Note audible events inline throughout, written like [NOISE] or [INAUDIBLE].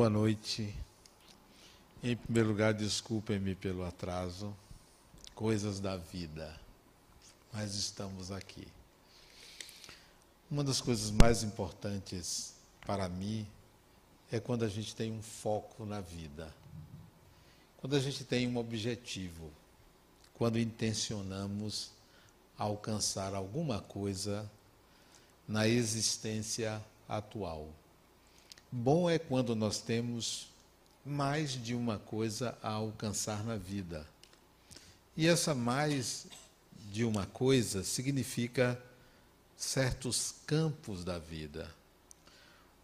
Boa noite. Em primeiro lugar, desculpem-me pelo atraso. Coisas da vida. Mas estamos aqui. Uma das coisas mais importantes para mim é quando a gente tem um foco na vida. Quando a gente tem um objetivo. Quando intencionamos alcançar alguma coisa na existência atual. Bom é quando nós temos mais de uma coisa a alcançar na vida. E essa mais de uma coisa significa certos campos da vida.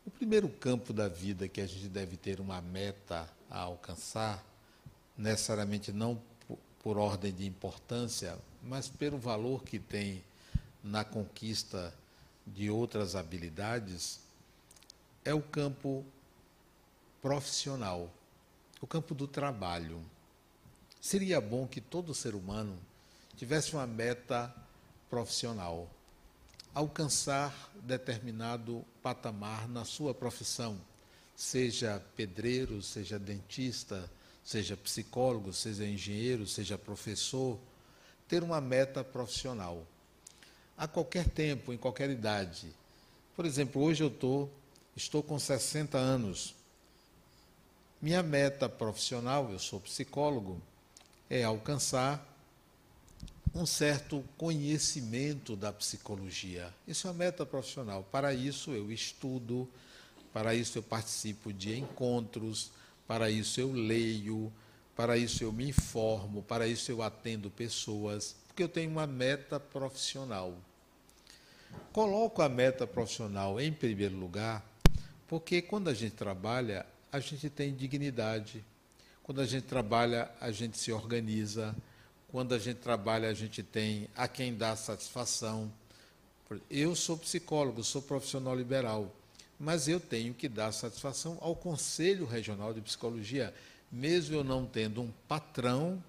O primeiro campo da vida que a gente deve ter uma meta a alcançar, necessariamente não por ordem de importância, mas pelo valor que tem na conquista de outras habilidades, é o campo profissional, o campo do trabalho. Seria bom que todo ser humano tivesse uma meta profissional, alcançar determinado patamar na sua profissão, seja pedreiro, seja dentista, seja psicólogo, seja engenheiro, seja professor, ter uma meta profissional. A qualquer tempo, em qualquer idade. Por exemplo, hoje eu estou Estou com 60 anos. Minha meta profissional, eu sou psicólogo, é alcançar um certo conhecimento da psicologia. Isso é uma meta profissional. Para isso eu estudo, para isso eu participo de encontros, para isso eu leio, para isso eu me informo, para isso eu atendo pessoas, porque eu tenho uma meta profissional. Coloco a meta profissional em primeiro lugar porque quando a gente trabalha, a gente tem dignidade. Quando a gente trabalha, a gente se organiza. Quando a gente trabalha, a gente tem a quem dá satisfação. Eu sou psicólogo, sou profissional liberal, mas eu tenho que dar satisfação ao Conselho Regional de Psicologia. Mesmo eu não tendo um patrão,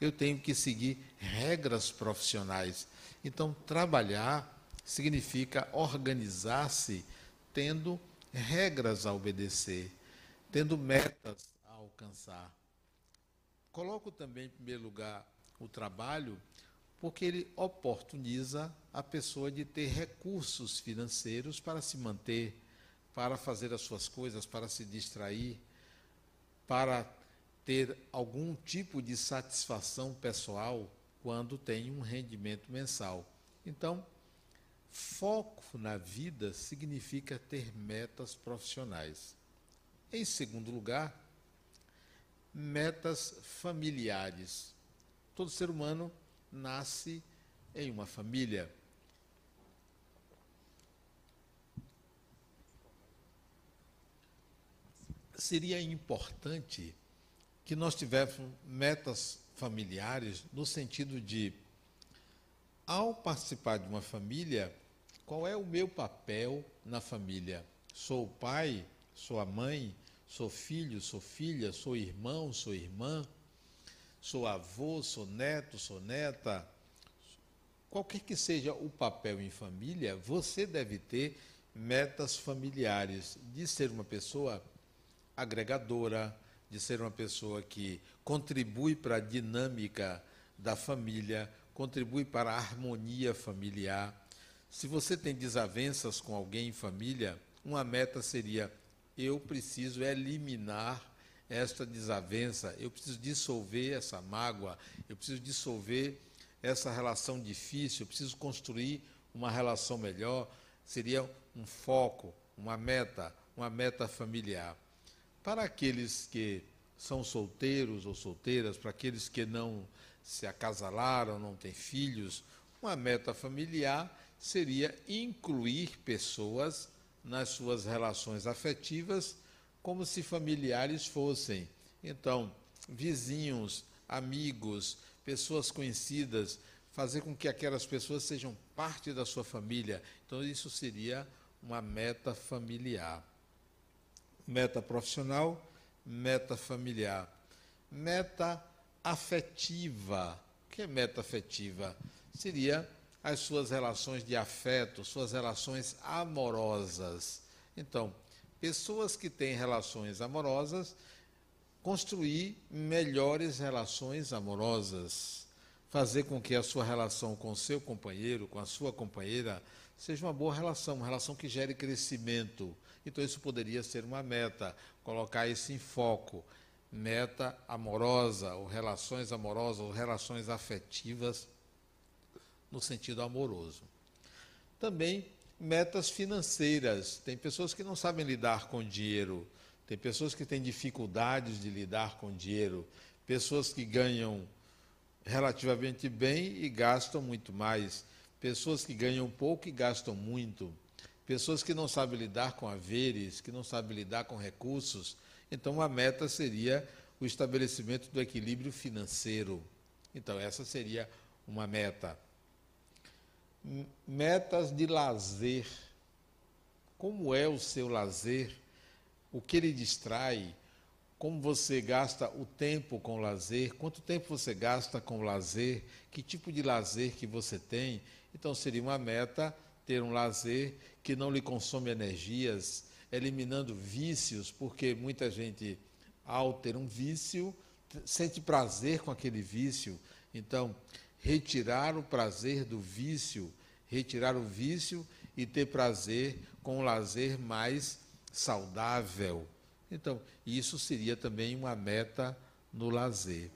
eu tenho que seguir regras profissionais. Então, trabalhar significa organizar-se tendo regras a obedecer, tendo metas a alcançar. Coloco também em primeiro lugar o trabalho, porque ele oportuniza a pessoa de ter recursos financeiros para se manter, para fazer as suas coisas, para se distrair, para ter algum tipo de satisfação pessoal quando tem um rendimento mensal. Então, Foco na vida significa ter metas profissionais. Em segundo lugar, metas familiares. Todo ser humano nasce em uma família. Seria importante que nós tivéssemos metas familiares no sentido de ao participar de uma família, qual é o meu papel na família? Sou pai? Sou a mãe? Sou filho? Sou filha? Sou irmão? Sou irmã? Sou avô? Sou neto? Sou neta? Qualquer que seja o papel em família, você deve ter metas familiares de ser uma pessoa agregadora, de ser uma pessoa que contribui para a dinâmica da família, contribui para a harmonia familiar. Se você tem desavenças com alguém em família, uma meta seria: eu preciso eliminar esta desavença, eu preciso dissolver essa mágoa, eu preciso dissolver essa relação difícil, eu preciso construir uma relação melhor. Seria um foco, uma meta, uma meta familiar. Para aqueles que são solteiros ou solteiras, para aqueles que não se acasalaram, não têm filhos, uma meta familiar seria incluir pessoas nas suas relações afetivas como se familiares fossem. Então, vizinhos, amigos, pessoas conhecidas, fazer com que aquelas pessoas sejam parte da sua família. Então, isso seria uma meta familiar. Meta profissional, meta familiar. Meta afetiva. O que é meta afetiva? Seria as suas relações de afeto, suas relações amorosas. Então, pessoas que têm relações amorosas construir melhores relações amorosas, fazer com que a sua relação com seu companheiro, com a sua companheira, seja uma boa relação, uma relação que gere crescimento. Então, isso poderia ser uma meta, colocar isso em foco. Meta amorosa, ou relações amorosas, ou relações afetivas, no sentido amoroso. Também metas financeiras. Tem pessoas que não sabem lidar com dinheiro, tem pessoas que têm dificuldades de lidar com dinheiro, pessoas que ganham relativamente bem e gastam muito mais, pessoas que ganham pouco e gastam muito, pessoas que não sabem lidar com haveres, que não sabem lidar com recursos. Então, a meta seria o estabelecimento do equilíbrio financeiro. Então, essa seria uma meta metas de lazer. Como é o seu lazer? O que ele distrai? Como você gasta o tempo com o lazer? Quanto tempo você gasta com o lazer? Que tipo de lazer que você tem? Então seria uma meta ter um lazer que não lhe consome energias, eliminando vícios, porque muita gente ao ter um vício sente prazer com aquele vício. Então, retirar o prazer do vício, retirar o vício e ter prazer com um lazer mais saudável. Então, isso seria também uma meta no lazer.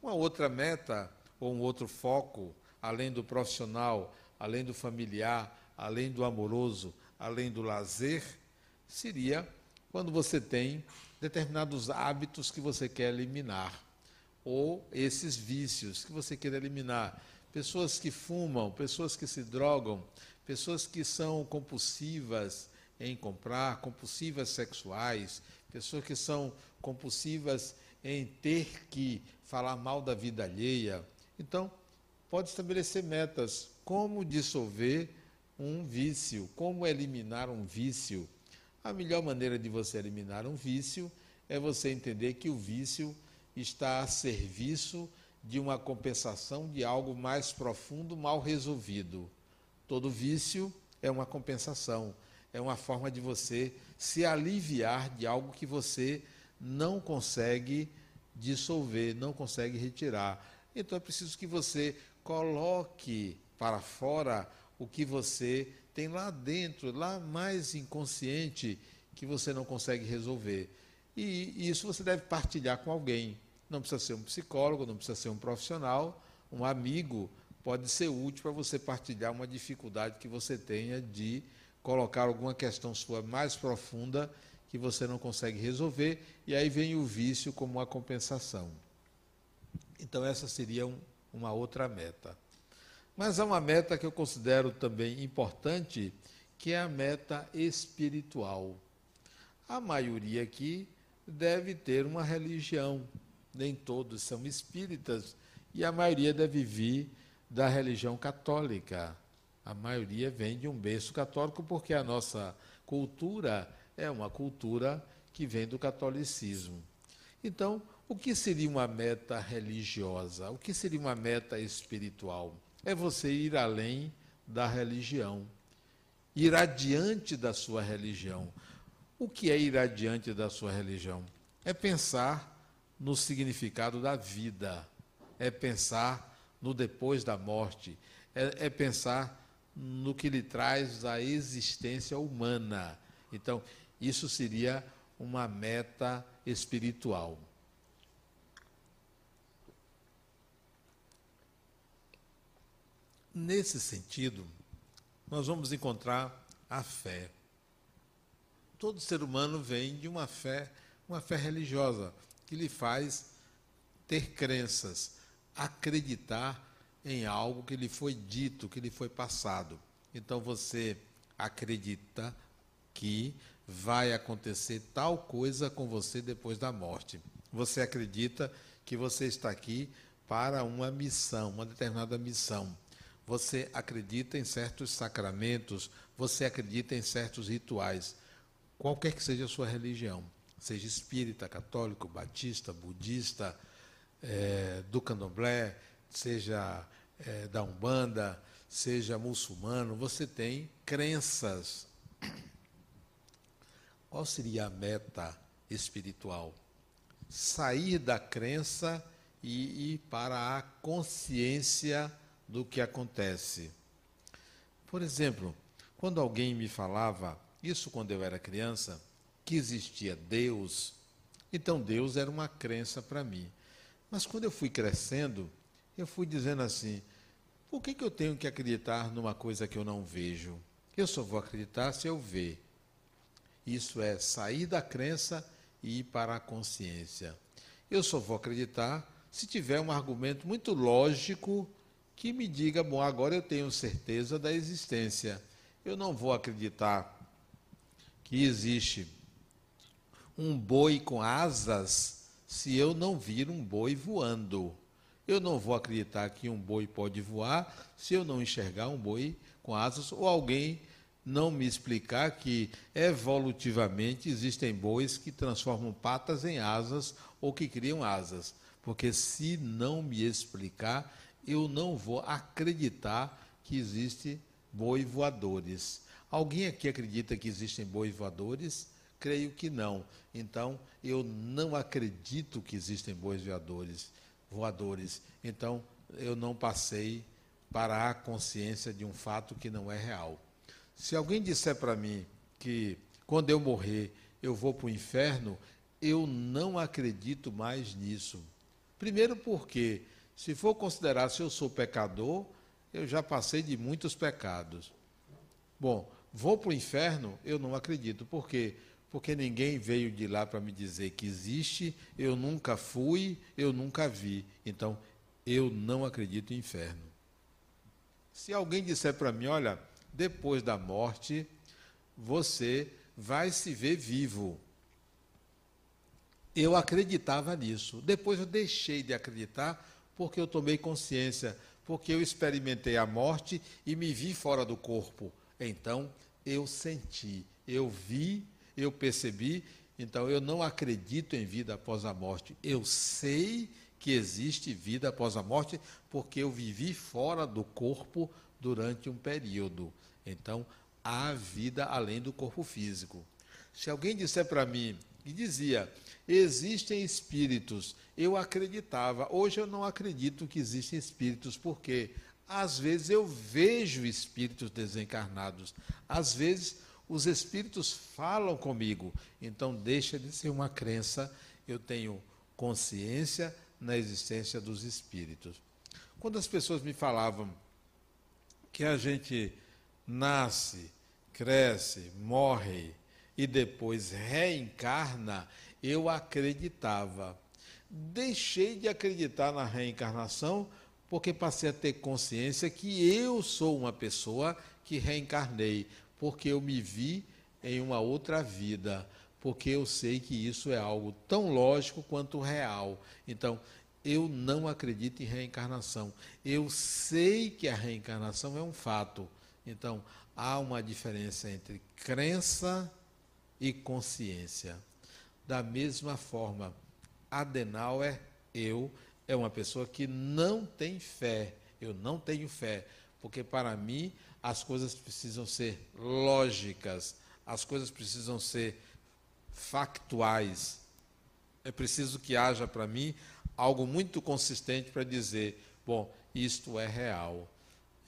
Uma outra meta ou um outro foco, além do profissional, além do familiar, além do amoroso, além do lazer, seria quando você tem determinados hábitos que você quer eliminar ou esses vícios que você quer eliminar. Pessoas que fumam, pessoas que se drogam, pessoas que são compulsivas em comprar, compulsivas sexuais, pessoas que são compulsivas em ter que falar mal da vida alheia. Então, pode estabelecer metas. Como dissolver um vício? Como eliminar um vício? A melhor maneira de você eliminar um vício é você entender que o vício está a serviço de uma compensação de algo mais profundo mal resolvido. Todo vício é uma compensação, é uma forma de você se aliviar de algo que você não consegue dissolver, não consegue retirar. Então é preciso que você coloque para fora o que você tem lá dentro, lá mais inconsciente, que você não consegue resolver. E isso você deve partilhar com alguém. Não precisa ser um psicólogo, não precisa ser um profissional, um amigo pode ser útil para você partilhar uma dificuldade que você tenha de colocar alguma questão sua mais profunda que você não consegue resolver, e aí vem o vício como uma compensação. Então, essa seria um, uma outra meta. Mas há uma meta que eu considero também importante, que é a meta espiritual. A maioria aqui deve ter uma religião, nem todos são espíritas, e a maioria deve vir da religião católica. A maioria vem de um berço católico, porque a nossa cultura é uma cultura que vem do catolicismo. Então, o que seria uma meta religiosa? O que seria uma meta espiritual? É você ir além da religião, ir adiante da sua religião. O que é ir adiante da sua religião? É pensar no significado da vida, é pensar no depois da morte, é, é pensar no que lhe traz a existência humana. Então, isso seria uma meta espiritual. Nesse sentido, nós vamos encontrar a fé. Todo ser humano vem de uma fé, uma fé religiosa, que lhe faz ter crenças, acreditar em algo que lhe foi dito, que lhe foi passado. Então você acredita que vai acontecer tal coisa com você depois da morte. Você acredita que você está aqui para uma missão, uma determinada missão. Você acredita em certos sacramentos, você acredita em certos rituais, qualquer que seja a sua religião seja espírita, católico, batista, budista, é, do candomblé, seja é, da Umbanda, seja muçulmano, você tem crenças. Qual seria a meta espiritual? Sair da crença e ir para a consciência do que acontece. Por exemplo, quando alguém me falava, isso quando eu era criança, que existia Deus, então Deus era uma crença para mim. Mas quando eu fui crescendo, eu fui dizendo assim: por que, que eu tenho que acreditar numa coisa que eu não vejo? Eu só vou acreditar se eu ver. Isso é sair da crença e ir para a consciência. Eu só vou acreditar se tiver um argumento muito lógico que me diga, bom, agora eu tenho certeza da existência. Eu não vou acreditar que existe um boi com asas se eu não vir um boi voando. Eu não vou acreditar que um boi pode voar se eu não enxergar um boi com asas ou alguém não me explicar que evolutivamente existem bois que transformam patas em asas ou que criam asas. Porque se não me explicar, eu não vou acreditar que existe boi voadores. Alguém aqui acredita que existem boi voadores? Creio que não. Então, eu não acredito que existem bois voadores. voadores. Então, eu não passei para a consciência de um fato que não é real. Se alguém disser para mim que quando eu morrer eu vou para o inferno, eu não acredito mais nisso. Primeiro porque, se for considerar se eu sou pecador, eu já passei de muitos pecados. Bom, vou para o inferno, eu não acredito. Por quê? Porque ninguém veio de lá para me dizer que existe, eu nunca fui, eu nunca vi. Então, eu não acredito em inferno. Se alguém disser para mim, olha, depois da morte, você vai se ver vivo. Eu acreditava nisso. Depois eu deixei de acreditar porque eu tomei consciência, porque eu experimentei a morte e me vi fora do corpo. Então eu senti, eu vi, eu percebi. Então eu não acredito em vida após a morte. Eu sei que existe vida após a morte porque eu vivi fora do corpo durante um período. Então, há vida além do corpo físico. Se alguém disser para mim, e dizia, existem espíritos, eu acreditava. Hoje eu não acredito que existem espíritos, porque às vezes eu vejo espíritos desencarnados, às vezes os espíritos falam comigo. Então deixa de ser uma crença, eu tenho consciência na existência dos espíritos. Quando as pessoas me falavam que a gente nasce, cresce, morre e depois reencarna, eu acreditava. Deixei de acreditar na reencarnação porque passei a ter consciência que eu sou uma pessoa que reencarnei, porque eu me vi em uma outra vida, porque eu sei que isso é algo tão lógico quanto real. Então, eu não acredito em reencarnação. Eu sei que a reencarnação é um fato. Então, há uma diferença entre crença e consciência. Da mesma forma, Adenauer, eu, é uma pessoa que não tem fé. Eu não tenho fé, porque para mim as coisas precisam ser lógicas, as coisas precisam ser factuais. É preciso que haja para mim algo muito consistente para dizer, bom, isto é real.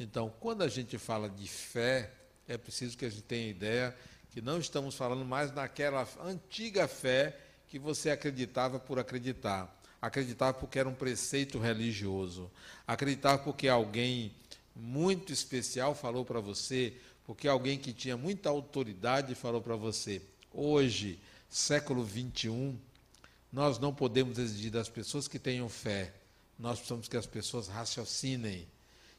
Então, quando a gente fala de fé, é preciso que a gente tenha ideia que não estamos falando mais naquela antiga fé que você acreditava por acreditar. Acreditava porque era um preceito religioso. Acreditava porque alguém muito especial falou para você, porque alguém que tinha muita autoridade falou para você. Hoje, século 21, nós não podemos exigir das pessoas que tenham fé. Nós precisamos que as pessoas raciocinem,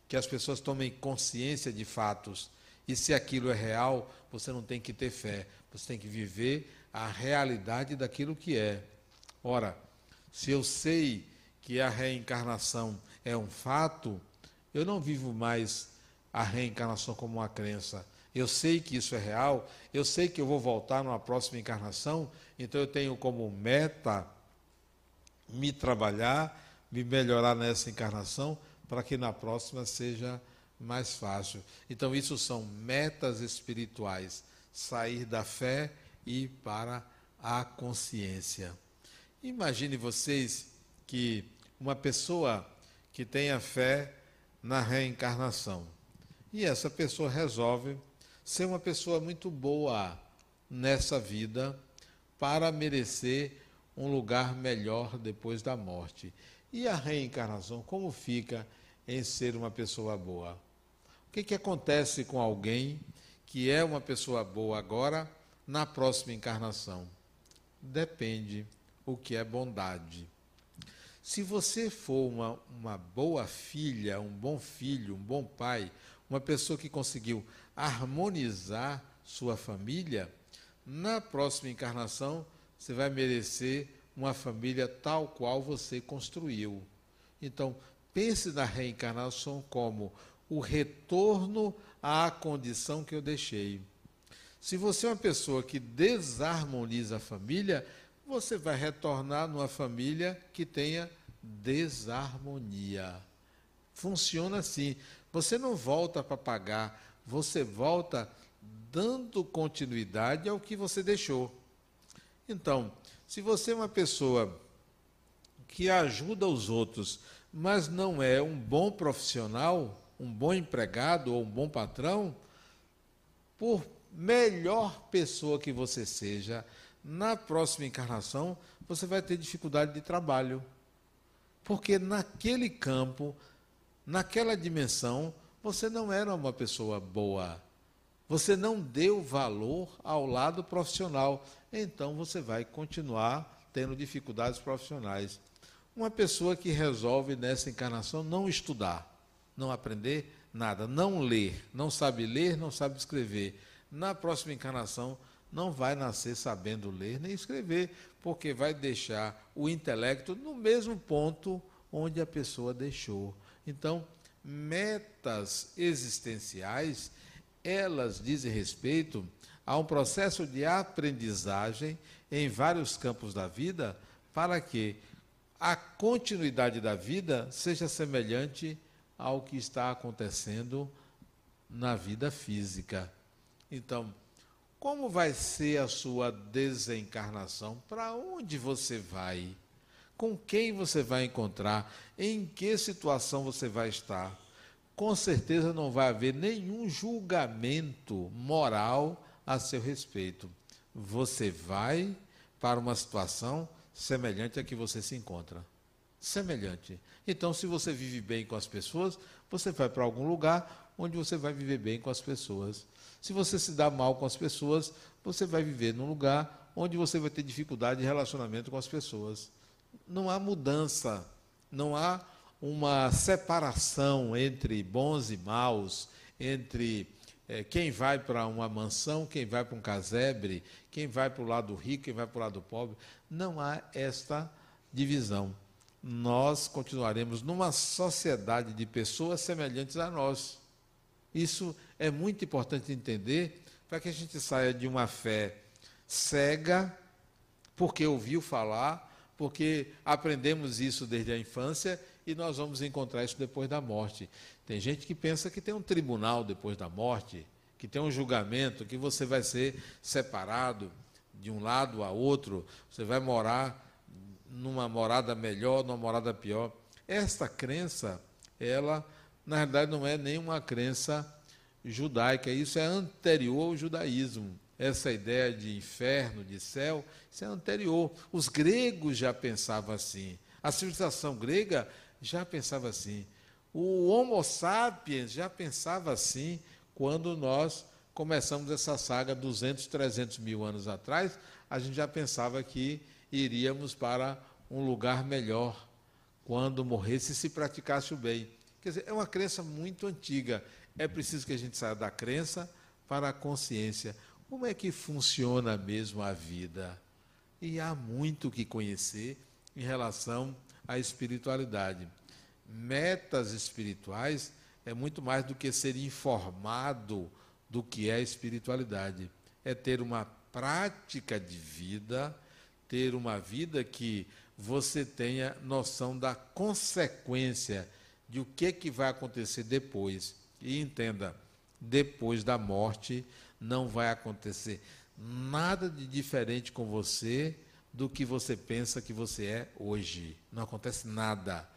que as pessoas tomem consciência de fatos. E se aquilo é real, você não tem que ter fé, você tem que viver a realidade daquilo que é. Ora, se eu sei que a reencarnação é um fato, eu não vivo mais a reencarnação como uma crença. Eu sei que isso é real, eu sei que eu vou voltar numa próxima encarnação, então eu tenho como meta me trabalhar, me melhorar nessa encarnação, para que na próxima seja mais fácil. Então, isso são metas espirituais: sair da fé e para a consciência. Imagine vocês que uma pessoa que tenha fé na reencarnação e essa pessoa resolve ser uma pessoa muito boa nessa vida para merecer um lugar melhor depois da morte. E a reencarnação, como fica em ser uma pessoa boa? Que, que acontece com alguém que é uma pessoa boa agora, na próxima encarnação? Depende o que é bondade. Se você for uma, uma boa filha, um bom filho, um bom pai, uma pessoa que conseguiu harmonizar sua família, na próxima encarnação você vai merecer uma família tal qual você construiu. Então, pense na reencarnação como o retorno à condição que eu deixei. Se você é uma pessoa que desarmoniza a família, você vai retornar numa família que tenha desarmonia. Funciona assim. Você não volta para pagar, você volta dando continuidade ao que você deixou. Então, se você é uma pessoa que ajuda os outros, mas não é um bom profissional, um bom empregado ou um bom patrão, por melhor pessoa que você seja, na próxima encarnação você vai ter dificuldade de trabalho. Porque naquele campo, naquela dimensão, você não era uma pessoa boa. Você não deu valor ao lado profissional. Então você vai continuar tendo dificuldades profissionais. Uma pessoa que resolve nessa encarnação não estudar, não aprender nada, não ler, não sabe ler, não sabe escrever. Na próxima encarnação não vai nascer sabendo ler nem escrever, porque vai deixar o intelecto no mesmo ponto onde a pessoa deixou. Então, metas existenciais, elas dizem respeito a um processo de aprendizagem em vários campos da vida, para que a continuidade da vida seja semelhante ao que está acontecendo na vida física. Então, como vai ser a sua desencarnação? Para onde você vai? Com quem você vai encontrar? Em que situação você vai estar? Com certeza não vai haver nenhum julgamento moral a seu respeito. Você vai para uma situação semelhante à que você se encontra. Semelhante. Então, se você vive bem com as pessoas, você vai para algum lugar onde você vai viver bem com as pessoas. Se você se dá mal com as pessoas, você vai viver num lugar onde você vai ter dificuldade de relacionamento com as pessoas. Não há mudança, não há uma separação entre bons e maus, entre é, quem vai para uma mansão, quem vai para um casebre, quem vai para o lado rico, quem vai para o lado pobre. Não há esta divisão. Nós continuaremos numa sociedade de pessoas semelhantes a nós. Isso é muito importante entender para que a gente saia de uma fé cega, porque ouviu falar, porque aprendemos isso desde a infância e nós vamos encontrar isso depois da morte. Tem gente que pensa que tem um tribunal depois da morte, que tem um julgamento, que você vai ser separado de um lado a outro, você vai morar numa morada melhor, numa morada pior. Esta crença, ela na verdade não é nenhuma crença judaica, isso é anterior ao judaísmo. Essa ideia de inferno, de céu, isso é anterior. Os gregos já pensavam assim. A civilização grega já pensava assim. O Homo sapiens já pensava assim quando nós começamos essa saga 200, 300 mil anos atrás. A gente já pensava que iríamos para um lugar melhor quando morresse se praticasse o bem. Quer dizer, é uma crença muito antiga. É preciso que a gente saia da crença para a consciência. Como é que funciona mesmo a vida? E há muito que conhecer em relação à espiritualidade. Metas espirituais é muito mais do que ser informado do que é espiritualidade. É ter uma prática de vida, ter uma vida que você tenha noção da consequência de o que, que vai acontecer depois. E entenda, depois da morte não vai acontecer nada de diferente com você do que você pensa que você é hoje. Não acontece nada.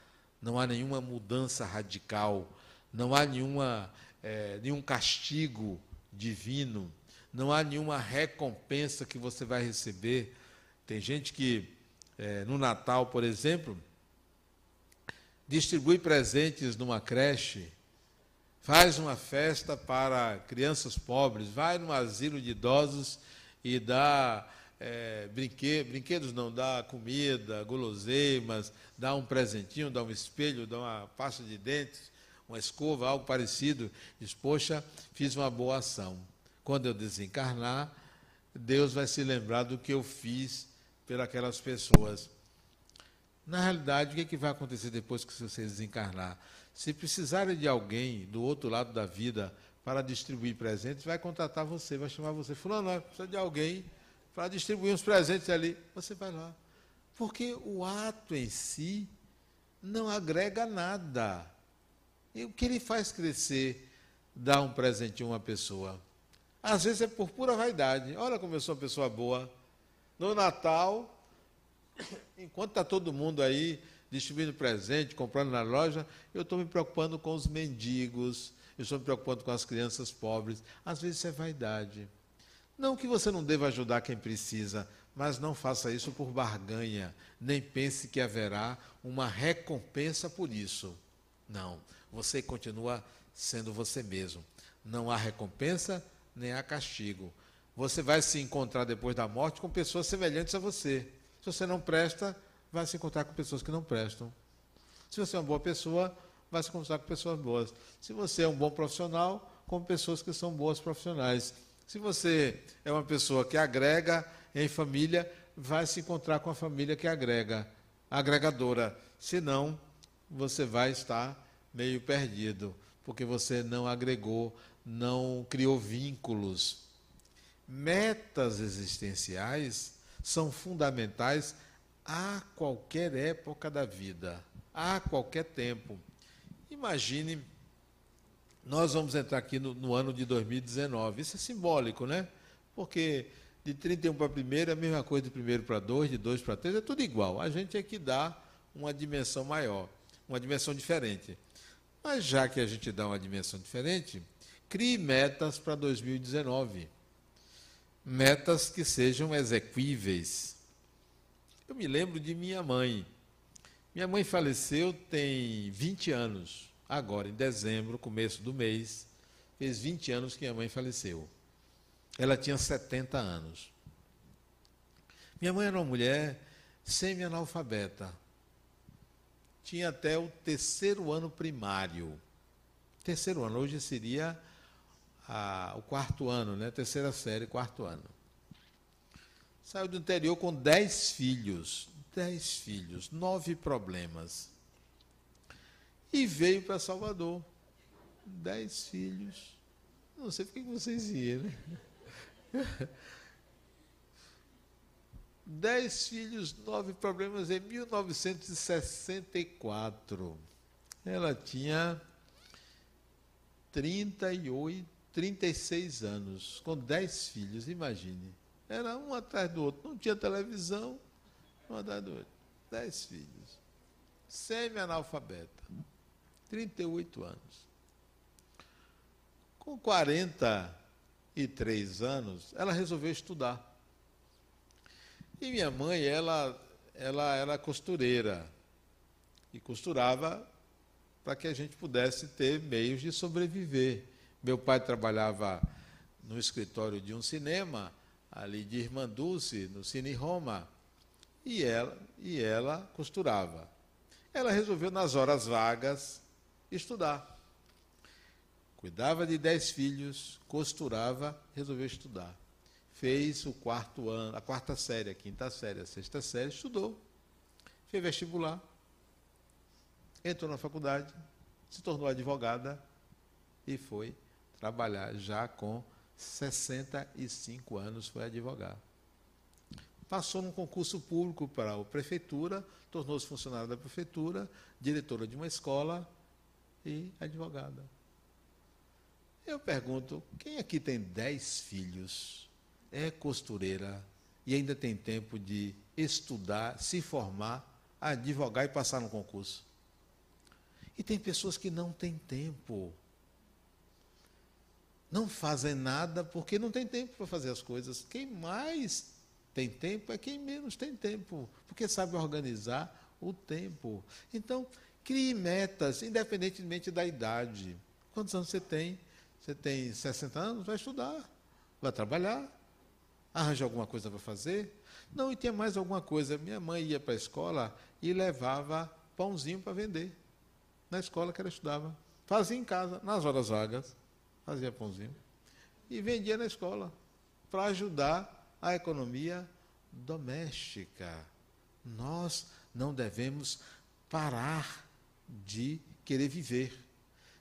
Não há nenhuma mudança radical. Não há nenhuma, é, nenhum castigo divino. Não há nenhuma recompensa que você vai receber. Tem gente que, é, no Natal, por exemplo, distribui presentes numa creche, faz uma festa para crianças pobres, vai num asilo de idosos e dá é, brinquedos, brinquedos não, dá comida, guloseimas, dá um presentinho, dá um espelho, dá uma pasta de dentes, uma escova, algo parecido. Diz, poxa, fiz uma boa ação. Quando eu desencarnar, Deus vai se lembrar do que eu fiz pelas pessoas. Na realidade, o que, é que vai acontecer depois que você desencarnar? Se precisarem de alguém do outro lado da vida para distribuir presentes, vai contratar você, vai chamar você. Fulano, precisa de alguém para distribuir uns presentes ali. Você vai lá. Porque o ato em si não agrega nada. E o que ele faz crescer, dar um presente a uma pessoa? Às vezes é por pura vaidade. Olha como eu sou uma pessoa boa. No Natal, enquanto está todo mundo aí distribuindo presente, comprando na loja, eu estou me preocupando com os mendigos, eu estou me preocupando com as crianças pobres. Às vezes isso é vaidade. Não que você não deva ajudar quem precisa, mas não faça isso por barganha, nem pense que haverá uma recompensa por isso. Não, você continua sendo você mesmo. Não há recompensa, nem há castigo. Você vai se encontrar depois da morte com pessoas semelhantes a você. Se você não presta, vai se encontrar com pessoas que não prestam. Se você é uma boa pessoa, vai se encontrar com pessoas boas. Se você é um bom profissional, com pessoas que são boas profissionais. Se você é uma pessoa que agrega em família, vai se encontrar com a família que agrega, agregadora. Senão, você vai estar meio perdido, porque você não agregou, não criou vínculos. Metas existenciais são fundamentais a qualquer época da vida, a qualquer tempo. Imagine, nós vamos entrar aqui no, no ano de 2019. Isso é simbólico, né? Porque de 31 para 1 é a mesma coisa de 1 para 2, de 2 para 3, é tudo igual. A gente é que dá uma dimensão maior, uma dimensão diferente. Mas já que a gente dá uma dimensão diferente, crie metas para 2019. Metas que sejam exequíveis eu me lembro de minha mãe. Minha mãe faleceu tem 20 anos, agora em dezembro, começo do mês, fez 20 anos que minha mãe faleceu. Ela tinha 70 anos. Minha mãe era uma mulher semi-analfabeta. Tinha até o terceiro ano primário. Terceiro ano, hoje seria a, o quarto ano, né? terceira série, quarto ano. Saiu do interior com dez filhos. Dez filhos, nove problemas. E veio para Salvador. Dez filhos. Não sei por que vocês iam, né? [LAUGHS] Dez filhos, nove problemas em 1964. Ela tinha 38, 36 anos, com dez filhos, imagine. Era um atrás do outro. Não tinha televisão, um atrás do outro. Dez filhos. Semi-analfabeta. 38 anos. Com 43 anos, ela resolveu estudar. E minha mãe, ela, ela era costureira. E costurava para que a gente pudesse ter meios de sobreviver. Meu pai trabalhava no escritório de um cinema ali de Irmã Dulce, no Cine Roma, e ela, e ela costurava. Ela resolveu, nas horas vagas, estudar. Cuidava de dez filhos, costurava, resolveu estudar. Fez o quarto ano, a quarta série, a quinta série, a sexta série, estudou. Fez vestibular. Entrou na faculdade, se tornou advogada e foi trabalhar já com 65 anos foi advogar. Passou num concurso público para a prefeitura, tornou-se funcionária da prefeitura, diretora de uma escola e advogada. Eu pergunto, quem aqui tem dez filhos? é costureira e ainda tem tempo de estudar, se formar, advogar e passar no concurso. E tem pessoas que não têm tempo. Não fazem nada porque não tem tempo para fazer as coisas. Quem mais tem tempo é quem menos tem tempo, porque sabe organizar o tempo. Então, crie metas, independentemente da idade. Quantos anos você tem? Você tem 60 anos? Vai estudar, vai trabalhar, arranja alguma coisa para fazer. Não, e tinha mais alguma coisa. Minha mãe ia para a escola e levava pãozinho para vender. Na escola que ela estudava. Fazia em casa, nas horas vagas, fazia pãozinho. E vendia na escola, para ajudar a economia doméstica. Nós não devemos parar de querer viver.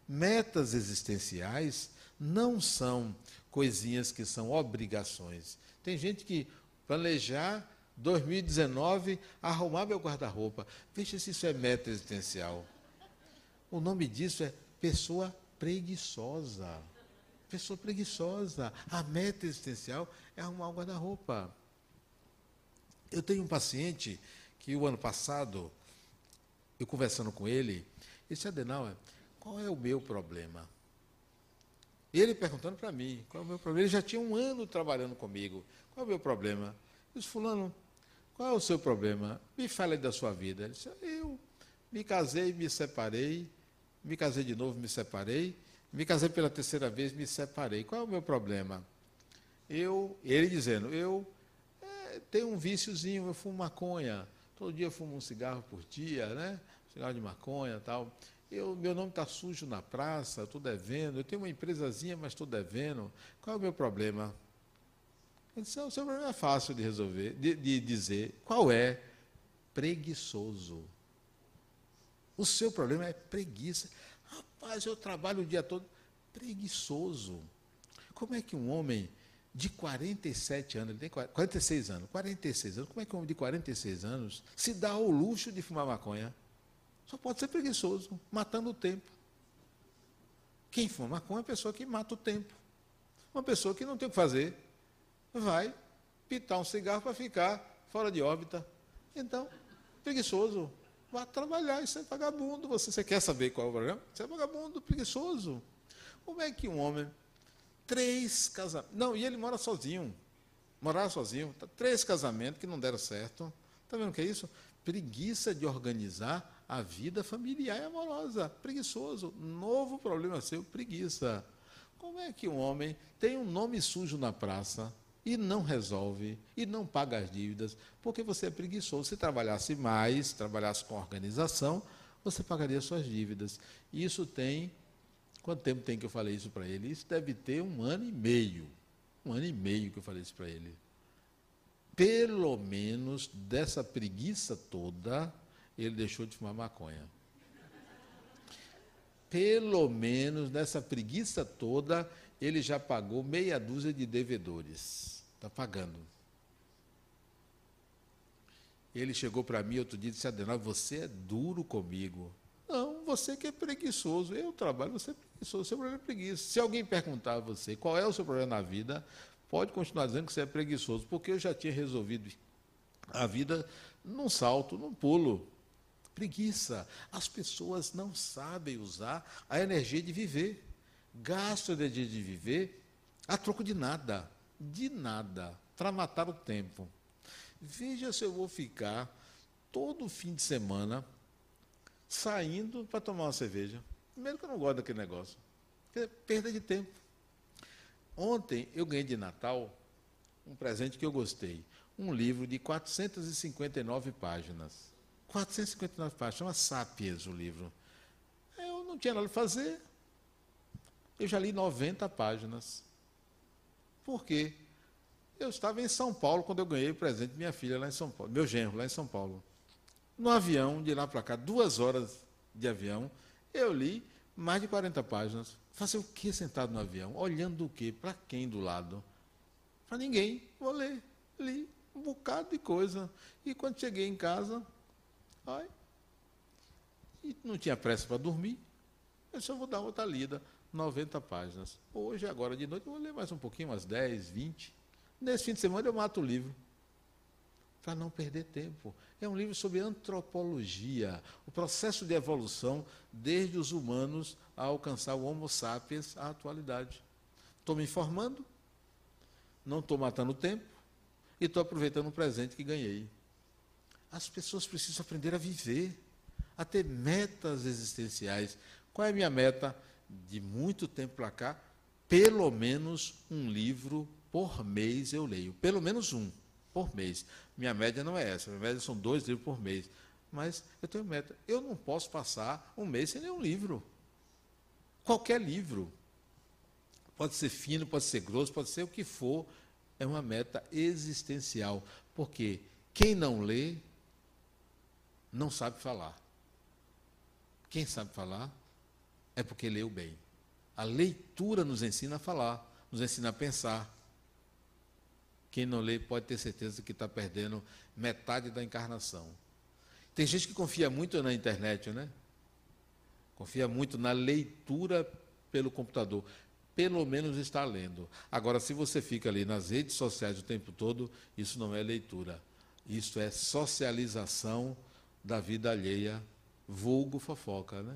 Metas existenciais não são coisinhas que são obrigações. Tem gente que planejar 2019 arrumar meu guarda-roupa. Veja se isso é meta existencial. O nome disso é pessoa preguiçosa. Pessoa preguiçosa. A meta existencial é arrumar o guarda-roupa. Eu tenho um paciente que o ano passado, eu conversando com ele, disse, Adenauer, qual é o meu problema? Ele perguntando para mim, qual é o meu problema? Ele já tinha um ano trabalhando comigo. Qual é o meu problema? Eu disse, fulano, qual é o seu problema? Me fale da sua vida. Ele disse, eu me casei, me separei, me casei de novo, me separei, me casei pela terceira vez, me separei. Qual é o meu problema? Eu, ele dizendo, eu é, tenho um víciozinho, eu fumo maconha. Todo dia eu fumo um cigarro por dia, né? Cigarro de maconha tal. Eu, meu nome está sujo na praça, estou devendo. Eu tenho uma empresazinha, mas estou devendo. Qual é o meu problema? Ele disse, o seu problema é fácil de resolver, de, de dizer. Qual é? Preguiçoso. O seu problema é preguiça. Rapaz, eu trabalho o dia todo. Preguiçoso. Como é que um homem de 47 anos, ele tem 46 anos, 46 anos, como é que um homem de 46 anos se dá ao luxo de fumar maconha? Só pode ser preguiçoso, matando o tempo. Quem fuma maconha é uma pessoa que mata o tempo. Uma pessoa que não tem o que fazer, vai pitar um cigarro para ficar fora de órbita. Então, preguiçoso, vá trabalhar, isso é vagabundo. Você, você quer saber qual é o problema? Você é vagabundo, preguiçoso. Como é que um homem, três casamentos, não, e ele mora sozinho, morava sozinho, tá, três casamentos que não deram certo. Está vendo o que é isso? Preguiça de organizar a vida familiar e amorosa. Preguiçoso. Novo problema seu, preguiça. Como é que um homem tem um nome sujo na praça e não resolve e não paga as dívidas? Porque você é preguiçoso. Se trabalhasse mais, trabalhasse com organização, você pagaria suas dívidas. Isso tem. Quanto tempo tem que eu falei isso para ele? Isso deve ter um ano e meio. Um ano e meio que eu falei isso para ele. Pelo menos dessa preguiça toda, ele deixou de fumar maconha. Pelo menos nessa preguiça toda, ele já pagou meia dúzia de devedores. Está pagando. Ele chegou para mim outro dia e disse: Adenal, você é duro comigo. Não, você que é preguiçoso. Eu trabalho, você é preguiçoso. Seu problema é preguiça. Se alguém perguntar a você qual é o seu problema na vida, pode continuar dizendo que você é preguiçoso, porque eu já tinha resolvido a vida num salto, num pulo preguiça. As pessoas não sabem usar a energia de viver. Gastam a energia de viver a troco de nada. De nada. Para matar o tempo. Veja se eu vou ficar todo fim de semana saindo para tomar uma cerveja. Primeiro que eu não gosto daquele negócio. É perda de tempo. Ontem eu ganhei de Natal um presente que eu gostei. Um livro de 459 páginas. 459 páginas, chama Sapiens o livro. Eu não tinha nada a fazer. Eu já li 90 páginas. Por quê? Eu estava em São Paulo quando eu ganhei o presente de minha filha lá em São Paulo, meu genro lá em São Paulo. No avião, de lá para cá, duas horas de avião, eu li mais de 40 páginas. Fazer o que sentado no avião? Olhando o quê? Para quem do lado? Para ninguém. Vou ler. Li um bocado de coisa. E quando cheguei em casa, Ai. E não tinha pressa para dormir. Eu só vou dar outra lida, 90 páginas. Hoje, agora de noite, eu vou ler mais um pouquinho, umas 10, 20. Nesse fim de semana eu mato o livro. Para não perder tempo. É um livro sobre antropologia, o processo de evolução desde os humanos a alcançar o Homo sapiens à atualidade. Estou me informando, não estou matando tempo e estou aproveitando o presente que ganhei. As pessoas precisam aprender a viver, a ter metas existenciais. Qual é a minha meta? De muito tempo para cá, pelo menos um livro por mês eu leio. Pelo menos um por mês. Minha média não é essa, minha média são dois livros por mês. Mas eu tenho meta. Eu não posso passar um mês sem ler um livro. Qualquer livro. Pode ser fino, pode ser grosso, pode ser o que for. É uma meta existencial. Porque quem não lê, não sabe falar. Quem sabe falar é porque leu bem. A leitura nos ensina a falar, nos ensina a pensar. Quem não lê pode ter certeza que está perdendo metade da encarnação. Tem gente que confia muito na internet, né? Confia muito na leitura pelo computador. Pelo menos está lendo. Agora, se você fica ali nas redes sociais o tempo todo, isso não é leitura. Isso é socialização da vida alheia, vulgo fofoca, né?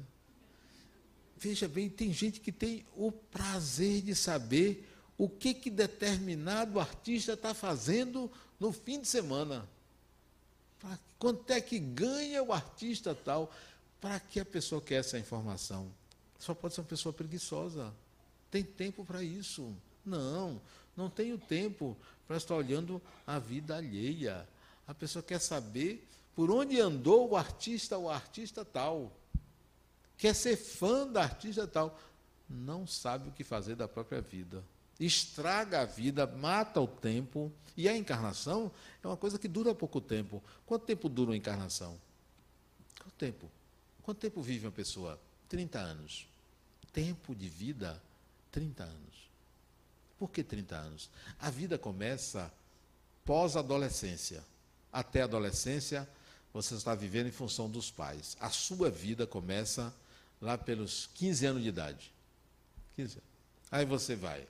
Veja bem, tem gente que tem o prazer de saber o que, que determinado artista está fazendo no fim de semana. Quanto é que ganha o artista tal? Para que a pessoa quer essa informação? Só pode ser uma pessoa preguiçosa. Tem tempo para isso? Não, não tenho tempo para estar olhando a vida alheia. A pessoa quer saber por onde andou o artista ou artista tal quer ser fã da artista tal, não sabe o que fazer da própria vida. Estraga a vida, mata o tempo. E a encarnação é uma coisa que dura pouco tempo. Quanto tempo dura uma encarnação? Quanto tempo? Quanto tempo vive uma pessoa? 30 anos. Tempo de vida? 30 anos. Por que 30 anos? A vida começa pós-adolescência. Até a adolescência, você está vivendo em função dos pais. A sua vida começa lá pelos 15 anos de idade. 15 anos. Aí você vai,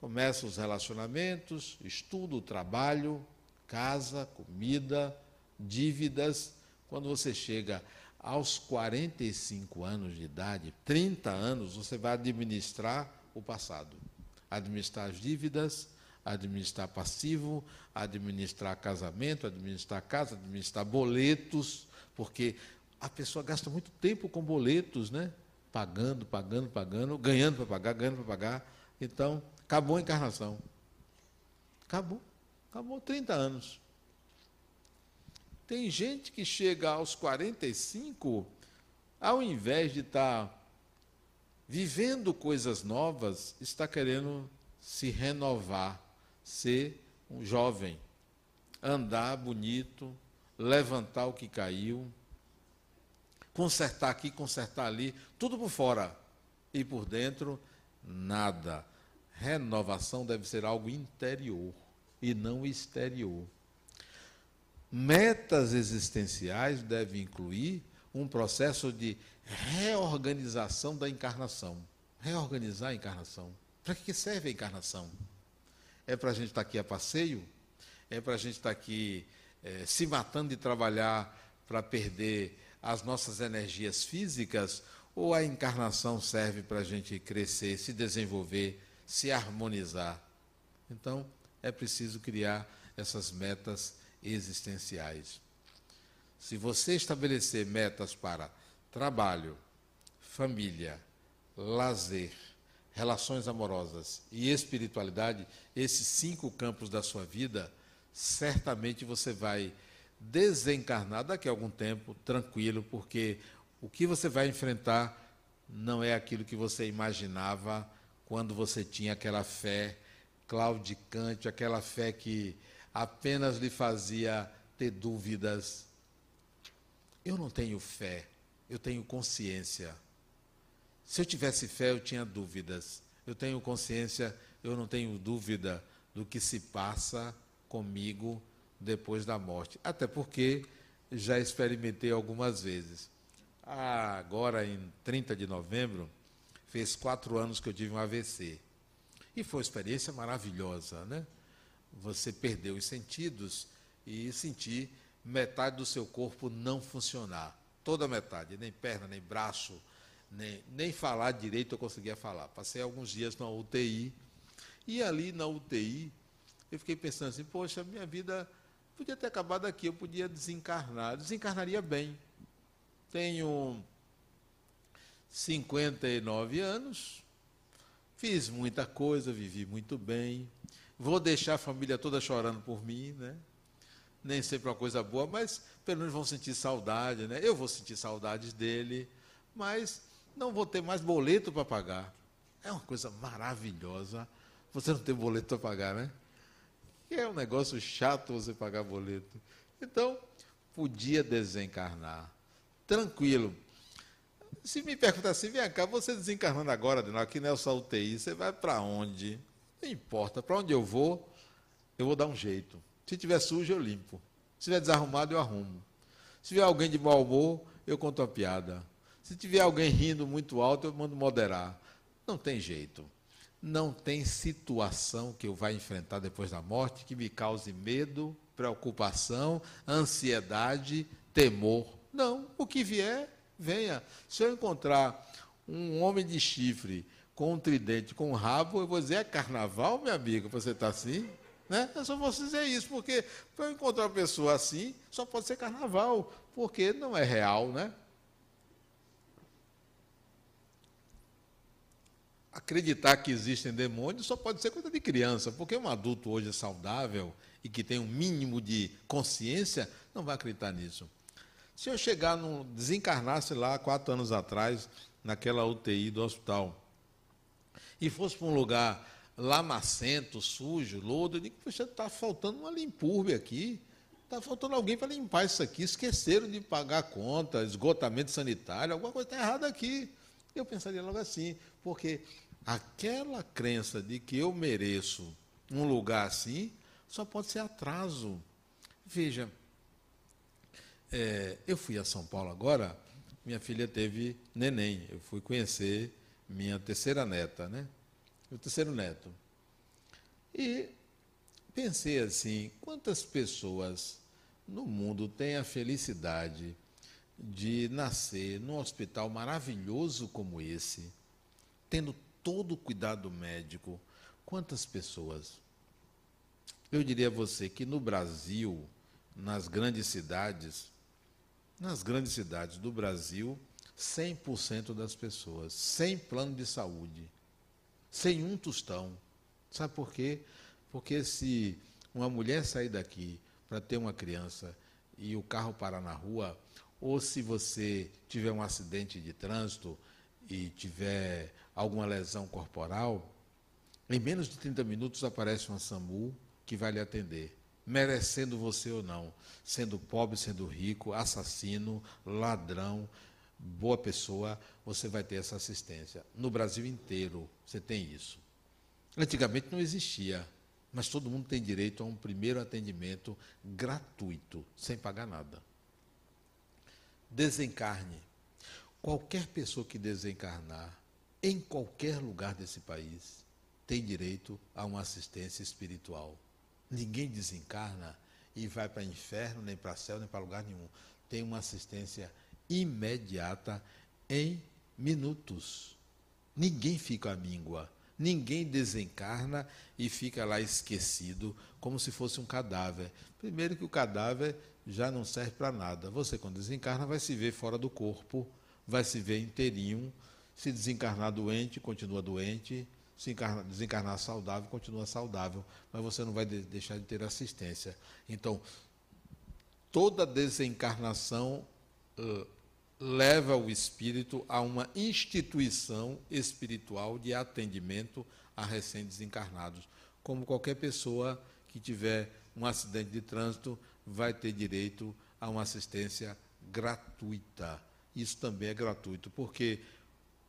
começa os relacionamentos, estudo, trabalho, casa, comida, dívidas. Quando você chega aos 45 anos de idade, 30 anos, você vai administrar o passado. Administrar as dívidas, administrar passivo, administrar casamento, administrar casa, administrar boletos, porque a pessoa gasta muito tempo com boletos, né? Pagando, pagando, pagando, ganhando para pagar, ganhando para pagar. Então, acabou a encarnação. Acabou. Acabou 30 anos. Tem gente que chega aos 45, ao invés de estar tá vivendo coisas novas, está querendo se renovar, ser um jovem, andar bonito, levantar o que caiu, consertar aqui, consertar ali, tudo por fora. E por dentro, nada. Renovação deve ser algo interior e não exterior. Metas existenciais devem incluir um processo de reorganização da encarnação. Reorganizar a encarnação. Para que serve a encarnação? É para a gente estar aqui a passeio? É para a gente estar aqui é, se matando de trabalhar para perder as nossas energias físicas ou a encarnação serve para a gente crescer, se desenvolver, se harmonizar? Então, é preciso criar essas metas existenciais. Se você estabelecer metas para trabalho, família, lazer, relações amorosas e espiritualidade, esses cinco campos da sua vida, certamente você vai desencarnar daqui a algum tempo, tranquilo, porque o que você vai enfrentar não é aquilo que você imaginava quando você tinha aquela fé claudicante, aquela fé que apenas lhe fazia ter dúvidas. Eu não tenho fé, eu tenho consciência. Se eu tivesse fé, eu tinha dúvidas. Eu tenho consciência, eu não tenho dúvida do que se passa comigo depois da morte. Até porque já experimentei algumas vezes. Ah, agora, em 30 de novembro, fez quatro anos que eu tive um AVC. E foi uma experiência maravilhosa, né? você perder os sentidos e sentir metade do seu corpo não funcionar. Toda metade, nem perna, nem braço, nem, nem falar direito eu conseguia falar. Passei alguns dias na UTI, e ali na UTI, eu fiquei pensando assim, poxa, minha vida podia ter acabado aqui, eu podia desencarnar. Desencarnaria bem. Tenho 59 anos, fiz muita coisa, vivi muito bem. Vou deixar a família toda chorando por mim, né? Nem sempre é uma coisa boa, mas pelo menos vão sentir saudade, né? Eu vou sentir saudades dele, mas não vou ter mais boleto para pagar. É uma coisa maravilhosa. Você não tem boleto para pagar, né? E é um negócio chato você pagar boleto. Então, podia desencarnar. Tranquilo. Se me perguntar assim, vem cá, você desencarnando agora, aqui nessa UTI, você vai para onde? Não importa, para onde eu vou, eu vou dar um jeito. Se tiver sujo, eu limpo. Se tiver desarrumado, eu arrumo. Se tiver alguém de mau humor, eu conto a piada. Se tiver alguém rindo muito alto, eu mando moderar. Não tem jeito. Não tem situação que eu vá enfrentar depois da morte que me cause medo, preocupação, ansiedade, temor. Não, o que vier, venha. Se eu encontrar um homem de chifre com um tridente, com um rabo, eu vou dizer, é carnaval, meu amigo, você está assim? Né? Eu só vou dizer isso, porque para eu encontrar uma pessoa assim, só pode ser carnaval, porque não é real, né? Acreditar que existem demônios só pode ser coisa de criança, porque um adulto hoje saudável e que tem um mínimo de consciência não vai acreditar nisso. Se eu chegar, desencarnasse lá quatro anos atrás, naquela UTI do hospital, e fosse para um lugar lamacento, sujo, lodo, eu digo, poxa, está faltando uma limpurbe aqui, está faltando alguém para limpar isso aqui, esqueceram de pagar a conta, esgotamento sanitário, alguma coisa está errada aqui. Eu pensaria logo assim, porque aquela crença de que eu mereço um lugar assim só pode ser atraso. Veja, é, eu fui a São Paulo agora, minha filha teve neném, eu fui conhecer minha terceira neta, né? O terceiro neto. E pensei assim, quantas pessoas no mundo têm a felicidade de nascer num hospital maravilhoso como esse, tendo todo o cuidado médico. Quantas pessoas? Eu diria a você que no Brasil, nas grandes cidades, nas grandes cidades do Brasil, 100% das pessoas, sem plano de saúde, sem um tostão. Sabe por quê? Porque se uma mulher sair daqui para ter uma criança e o carro parar na rua, ou se você tiver um acidente de trânsito e tiver alguma lesão corporal, em menos de 30 minutos aparece uma SAMU que vai lhe atender, merecendo você ou não, sendo pobre, sendo rico, assassino, ladrão, boa pessoa, você vai ter essa assistência. No Brasil inteiro você tem isso. Antigamente não existia, mas todo mundo tem direito a um primeiro atendimento gratuito, sem pagar nada. Desencarne. Qualquer pessoa que desencarnar em qualquer lugar desse país tem direito a uma assistência espiritual. Ninguém desencarna e vai para inferno, nem para céu, nem para lugar nenhum. Tem uma assistência imediata em minutos. Ninguém fica à míngua. Ninguém desencarna e fica lá esquecido como se fosse um cadáver. Primeiro que o cadáver já não serve para nada. Você, quando desencarna, vai se ver fora do corpo vai se ver inteirinho. Se desencarnar doente, continua doente. Se encarnar, desencarnar saudável, continua saudável. Mas você não vai de, deixar de ter assistência. Então, toda desencarnação uh, leva o espírito a uma instituição espiritual de atendimento a recém-desencarnados. Como qualquer pessoa que tiver um acidente de trânsito vai ter direito a uma assistência gratuita isso também é gratuito, porque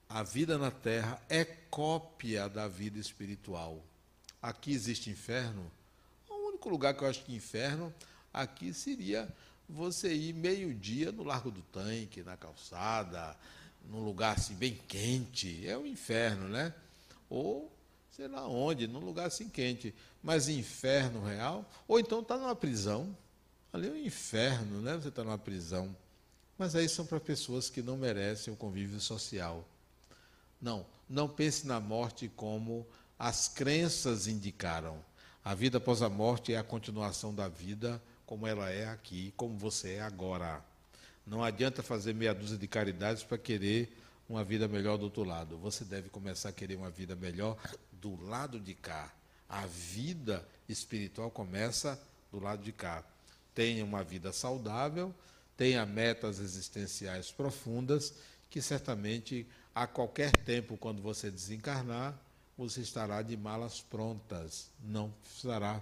a vida na terra é cópia da vida espiritual. Aqui existe inferno. O único lugar que eu acho que inferno aqui seria você ir meio-dia no Largo do Tanque, na calçada, num lugar assim bem quente. É o inferno, né? Ou sei lá onde, num lugar assim quente, mas inferno real, ou então está numa prisão. Ali é um inferno, né? Você está numa prisão. Mas aí são para pessoas que não merecem o convívio social. Não, não pense na morte como as crenças indicaram. A vida após a morte é a continuação da vida como ela é aqui, como você é agora. Não adianta fazer meia dúzia de caridades para querer uma vida melhor do outro lado. Você deve começar a querer uma vida melhor do lado de cá. A vida espiritual começa do lado de cá. Tenha uma vida saudável, tenha metas existenciais profundas, que certamente a qualquer tempo, quando você desencarnar, você estará de malas prontas. Não precisará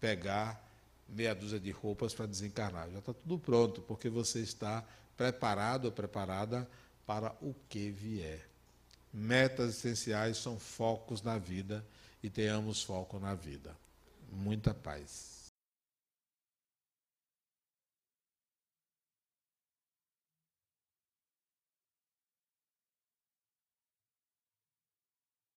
pegar meia dúzia de roupas para desencarnar. Já está tudo pronto, porque você está preparado ou preparada para o que vier. Metas essenciais são focos na vida e tenhamos foco na vida. Muita paz.